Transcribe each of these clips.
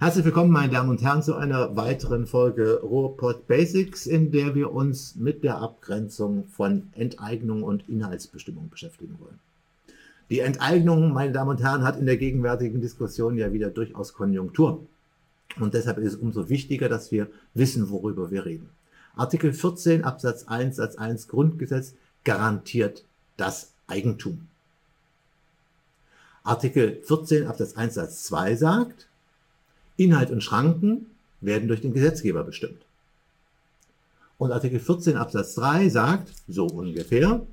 Herzlich willkommen, meine Damen und Herren, zu einer weiteren Folge Ruhrpott Basics, in der wir uns mit der Abgrenzung von Enteignung und Inhaltsbestimmung beschäftigen wollen. Die Enteignung, meine Damen und Herren, hat in der gegenwärtigen Diskussion ja wieder durchaus Konjunktur. Und deshalb ist es umso wichtiger, dass wir wissen, worüber wir reden. Artikel 14 Absatz 1 Satz 1 Grundgesetz garantiert das Eigentum. Artikel 14 Absatz 1 Satz 2 sagt, Inhalt und Schranken werden durch den Gesetzgeber bestimmt. Und Artikel 14 Absatz 3 sagt, so ungefähr,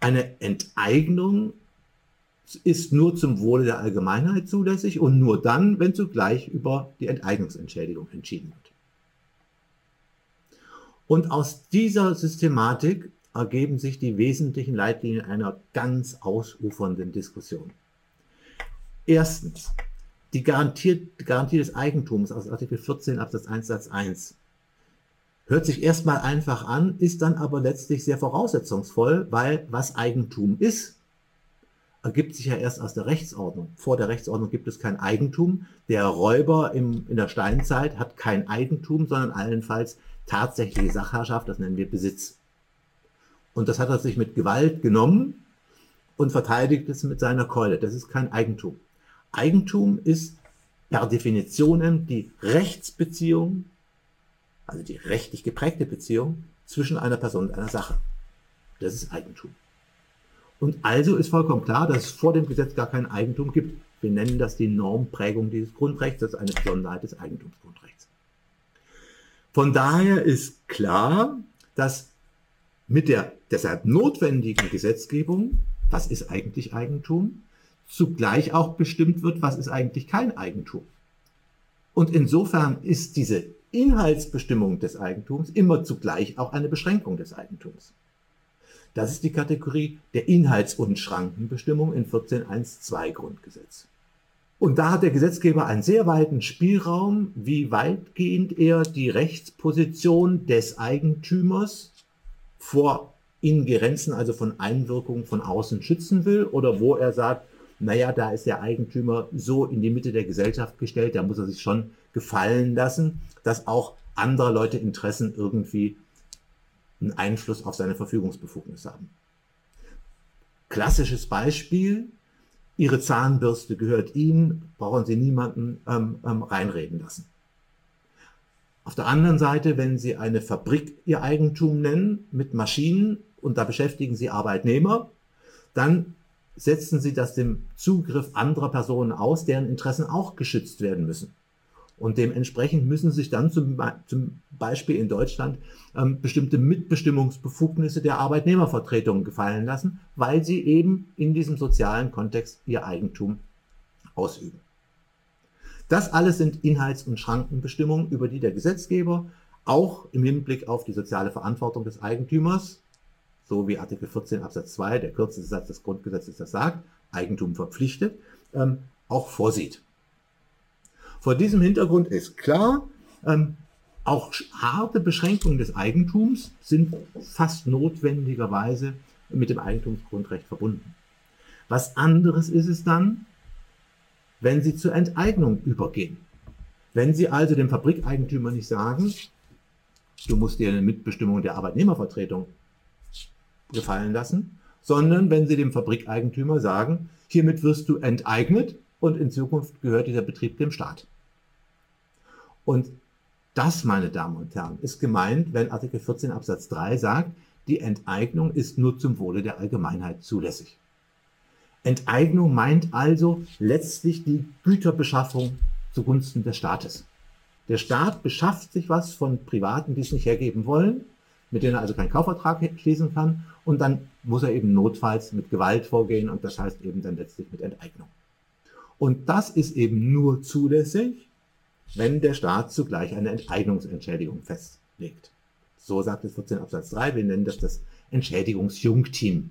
eine Enteignung ist nur zum Wohle der Allgemeinheit zulässig und nur dann, wenn zugleich über die Enteignungsentschädigung entschieden wird. Und aus dieser Systematik ergeben sich die wesentlichen Leitlinien einer ganz ausufernden Diskussion. Erstens, die Garantie, Garantie des Eigentums aus Artikel 14 Absatz 1 Satz 1 hört sich erstmal einfach an, ist dann aber letztlich sehr voraussetzungsvoll, weil was Eigentum ist, ergibt sich ja erst aus der Rechtsordnung. Vor der Rechtsordnung gibt es kein Eigentum. Der Räuber im, in der Steinzeit hat kein Eigentum, sondern allenfalls tatsächliche Sachherrschaft, das nennen wir Besitz. Und das hat er sich mit Gewalt genommen und verteidigt es mit seiner Keule. Das ist kein Eigentum. Eigentum ist per Definition die Rechtsbeziehung, also die rechtlich geprägte Beziehung zwischen einer Person und einer Sache. Das ist Eigentum. Und also ist vollkommen klar, dass es vor dem Gesetz gar kein Eigentum gibt. Wir nennen das die Normprägung dieses Grundrechts, das ist eine Besonderheit des Eigentumsgrundrechts. Von daher ist klar, dass mit der deshalb notwendigen Gesetzgebung, was ist eigentlich Eigentum, zugleich auch bestimmt wird, was ist eigentlich kein Eigentum. Und insofern ist diese Inhaltsbestimmung des Eigentums immer zugleich auch eine Beschränkung des Eigentums. Das ist die Kategorie der Inhalts- und Schrankenbestimmung in 14.1.2 Grundgesetz. Und da hat der Gesetzgeber einen sehr weiten Spielraum, wie weitgehend er die Rechtsposition des Eigentümers vor Ingerenzen, also von Einwirkungen von außen schützen will oder wo er sagt, naja, da ist der Eigentümer so in die Mitte der Gesellschaft gestellt, da muss er sich schon gefallen lassen, dass auch andere Leute Interessen irgendwie einen Einfluss auf seine Verfügungsbefugnis haben. Klassisches Beispiel, Ihre Zahnbürste gehört Ihnen, brauchen Sie niemanden ähm, ähm, reinreden lassen. Auf der anderen Seite, wenn Sie eine Fabrik Ihr Eigentum nennen mit Maschinen und da beschäftigen Sie Arbeitnehmer, dann setzen Sie das dem Zugriff anderer Personen aus, deren Interessen auch geschützt werden müssen. Und dementsprechend müssen sich dann zum, zum Beispiel in Deutschland ähm, bestimmte Mitbestimmungsbefugnisse der Arbeitnehmervertretungen gefallen lassen, weil sie eben in diesem sozialen Kontext ihr Eigentum ausüben. Das alles sind Inhalts- und Schrankenbestimmungen, über die der Gesetzgeber auch im Hinblick auf die soziale Verantwortung des Eigentümers, so wie Artikel 14 Absatz 2, der kürzeste Satz des Grundgesetzes das sagt, Eigentum verpflichtet, ähm, auch vorsieht. Vor diesem Hintergrund ist klar, ähm, auch harte Beschränkungen des Eigentums sind fast notwendigerweise mit dem Eigentumsgrundrecht verbunden. Was anderes ist es dann, wenn Sie zur Enteignung übergehen. Wenn Sie also dem Fabrikeigentümer nicht sagen, du musst dir eine Mitbestimmung der Arbeitnehmervertretung gefallen lassen, sondern wenn Sie dem Fabrikeigentümer sagen, hiermit wirst du enteignet und in Zukunft gehört dieser Betrieb dem Staat. Und das, meine Damen und Herren, ist gemeint, wenn Artikel 14 Absatz 3 sagt, die Enteignung ist nur zum Wohle der Allgemeinheit zulässig. Enteignung meint also letztlich die Güterbeschaffung zugunsten des Staates. Der Staat beschafft sich was von Privaten, die es nicht hergeben wollen, mit denen er also keinen Kaufvertrag schließen kann, und dann muss er eben notfalls mit Gewalt vorgehen und das heißt eben dann letztlich mit Enteignung. Und das ist eben nur zulässig, wenn der Staat zugleich eine Enteignungsentschädigung festlegt. So sagt es 14 Absatz 3, wir nennen das das Entschädigungsjungteam.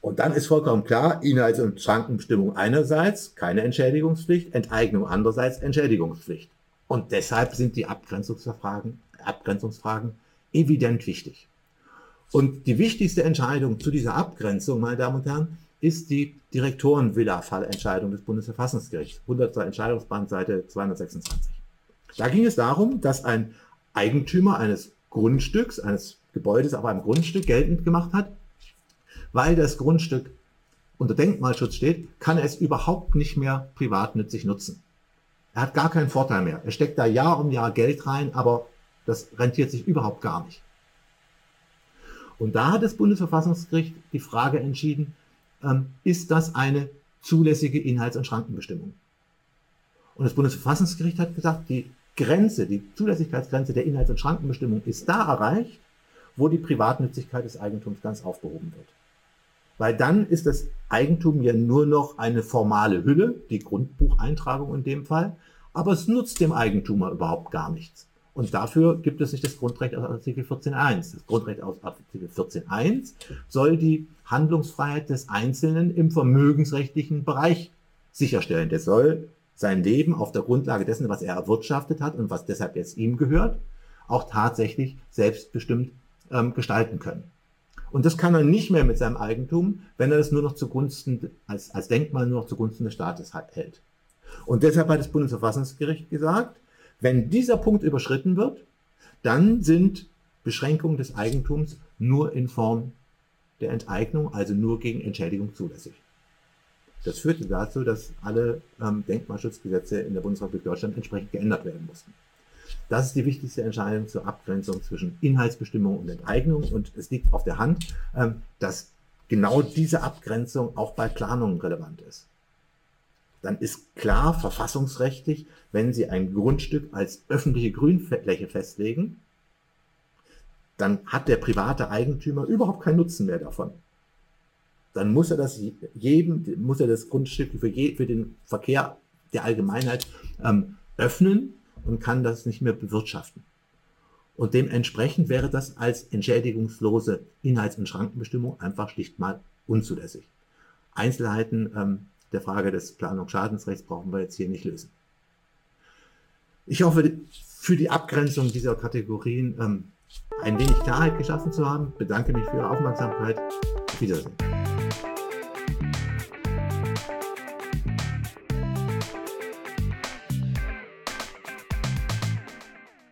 Und dann ist vollkommen klar, Inhalts- und Schrankenbestimmung einerseits keine Entschädigungspflicht, Enteignung andererseits Entschädigungspflicht. Und deshalb sind die Abgrenzungsfragen, Abgrenzungsfragen evident wichtig. Und die wichtigste Entscheidung zu dieser Abgrenzung, meine Damen und Herren, ist die Direktorenvilla-Fallentscheidung des Bundesverfassungsgerichts, 100. Entscheidungsband, Seite 226. Da ging es darum, dass ein Eigentümer eines Grundstücks, eines Gebäudes auf einem Grundstück geltend gemacht hat, weil das Grundstück unter Denkmalschutz steht, kann er es überhaupt nicht mehr privatnützig nutzen. Er hat gar keinen Vorteil mehr. Er steckt da Jahr um Jahr Geld rein, aber das rentiert sich überhaupt gar nicht. Und da hat das Bundesverfassungsgericht die Frage entschieden, ähm, ist das eine zulässige Inhalts- und Schrankenbestimmung? Und das Bundesverfassungsgericht hat gesagt, die Grenze, die Zulässigkeitsgrenze der Inhalts- und Schrankenbestimmung ist da erreicht, wo die Privatnützigkeit des Eigentums ganz aufgehoben wird. Weil dann ist das Eigentum ja nur noch eine formale Hülle, die Grundbucheintragung in dem Fall, aber es nutzt dem Eigentumer überhaupt gar nichts. Und dafür gibt es nicht das Grundrecht aus Artikel 14.1. Das Grundrecht aus Artikel 14.1 soll die Handlungsfreiheit des Einzelnen im vermögensrechtlichen Bereich sicherstellen. Der soll sein Leben auf der Grundlage dessen, was er erwirtschaftet hat und was deshalb jetzt ihm gehört, auch tatsächlich selbstbestimmt ähm, gestalten können. Und das kann er nicht mehr mit seinem Eigentum, wenn er es nur noch zugunsten, als, als Denkmal nur noch zugunsten des Staates hält. Und deshalb hat das Bundesverfassungsgericht gesagt, wenn dieser Punkt überschritten wird, dann sind Beschränkungen des Eigentums nur in Form der Enteignung, also nur gegen Entschädigung zulässig. Das führte dazu, dass alle ähm, Denkmalschutzgesetze in der Bundesrepublik Deutschland entsprechend geändert werden mussten. Das ist die wichtigste Entscheidung zur Abgrenzung zwischen Inhaltsbestimmung und Enteignung. Und es liegt auf der Hand, ähm, dass genau diese Abgrenzung auch bei Planungen relevant ist. Dann ist klar verfassungsrechtlich, wenn Sie ein Grundstück als öffentliche Grünfläche festlegen, dann hat der private Eigentümer überhaupt keinen Nutzen mehr davon dann muss er das jedem, muss er das Grundstück für, je, für den Verkehr der Allgemeinheit ähm, öffnen und kann das nicht mehr bewirtschaften. Und dementsprechend wäre das als entschädigungslose Inhalts- und Schrankenbestimmung einfach schlicht mal unzulässig. Einzelheiten ähm, der Frage des Planungsschadensrechts brauchen wir jetzt hier nicht lösen. Ich hoffe, für die Abgrenzung dieser Kategorien ähm, ein wenig Klarheit geschaffen zu haben. Bedanke mich für Ihre Aufmerksamkeit. Auf Wiedersehen.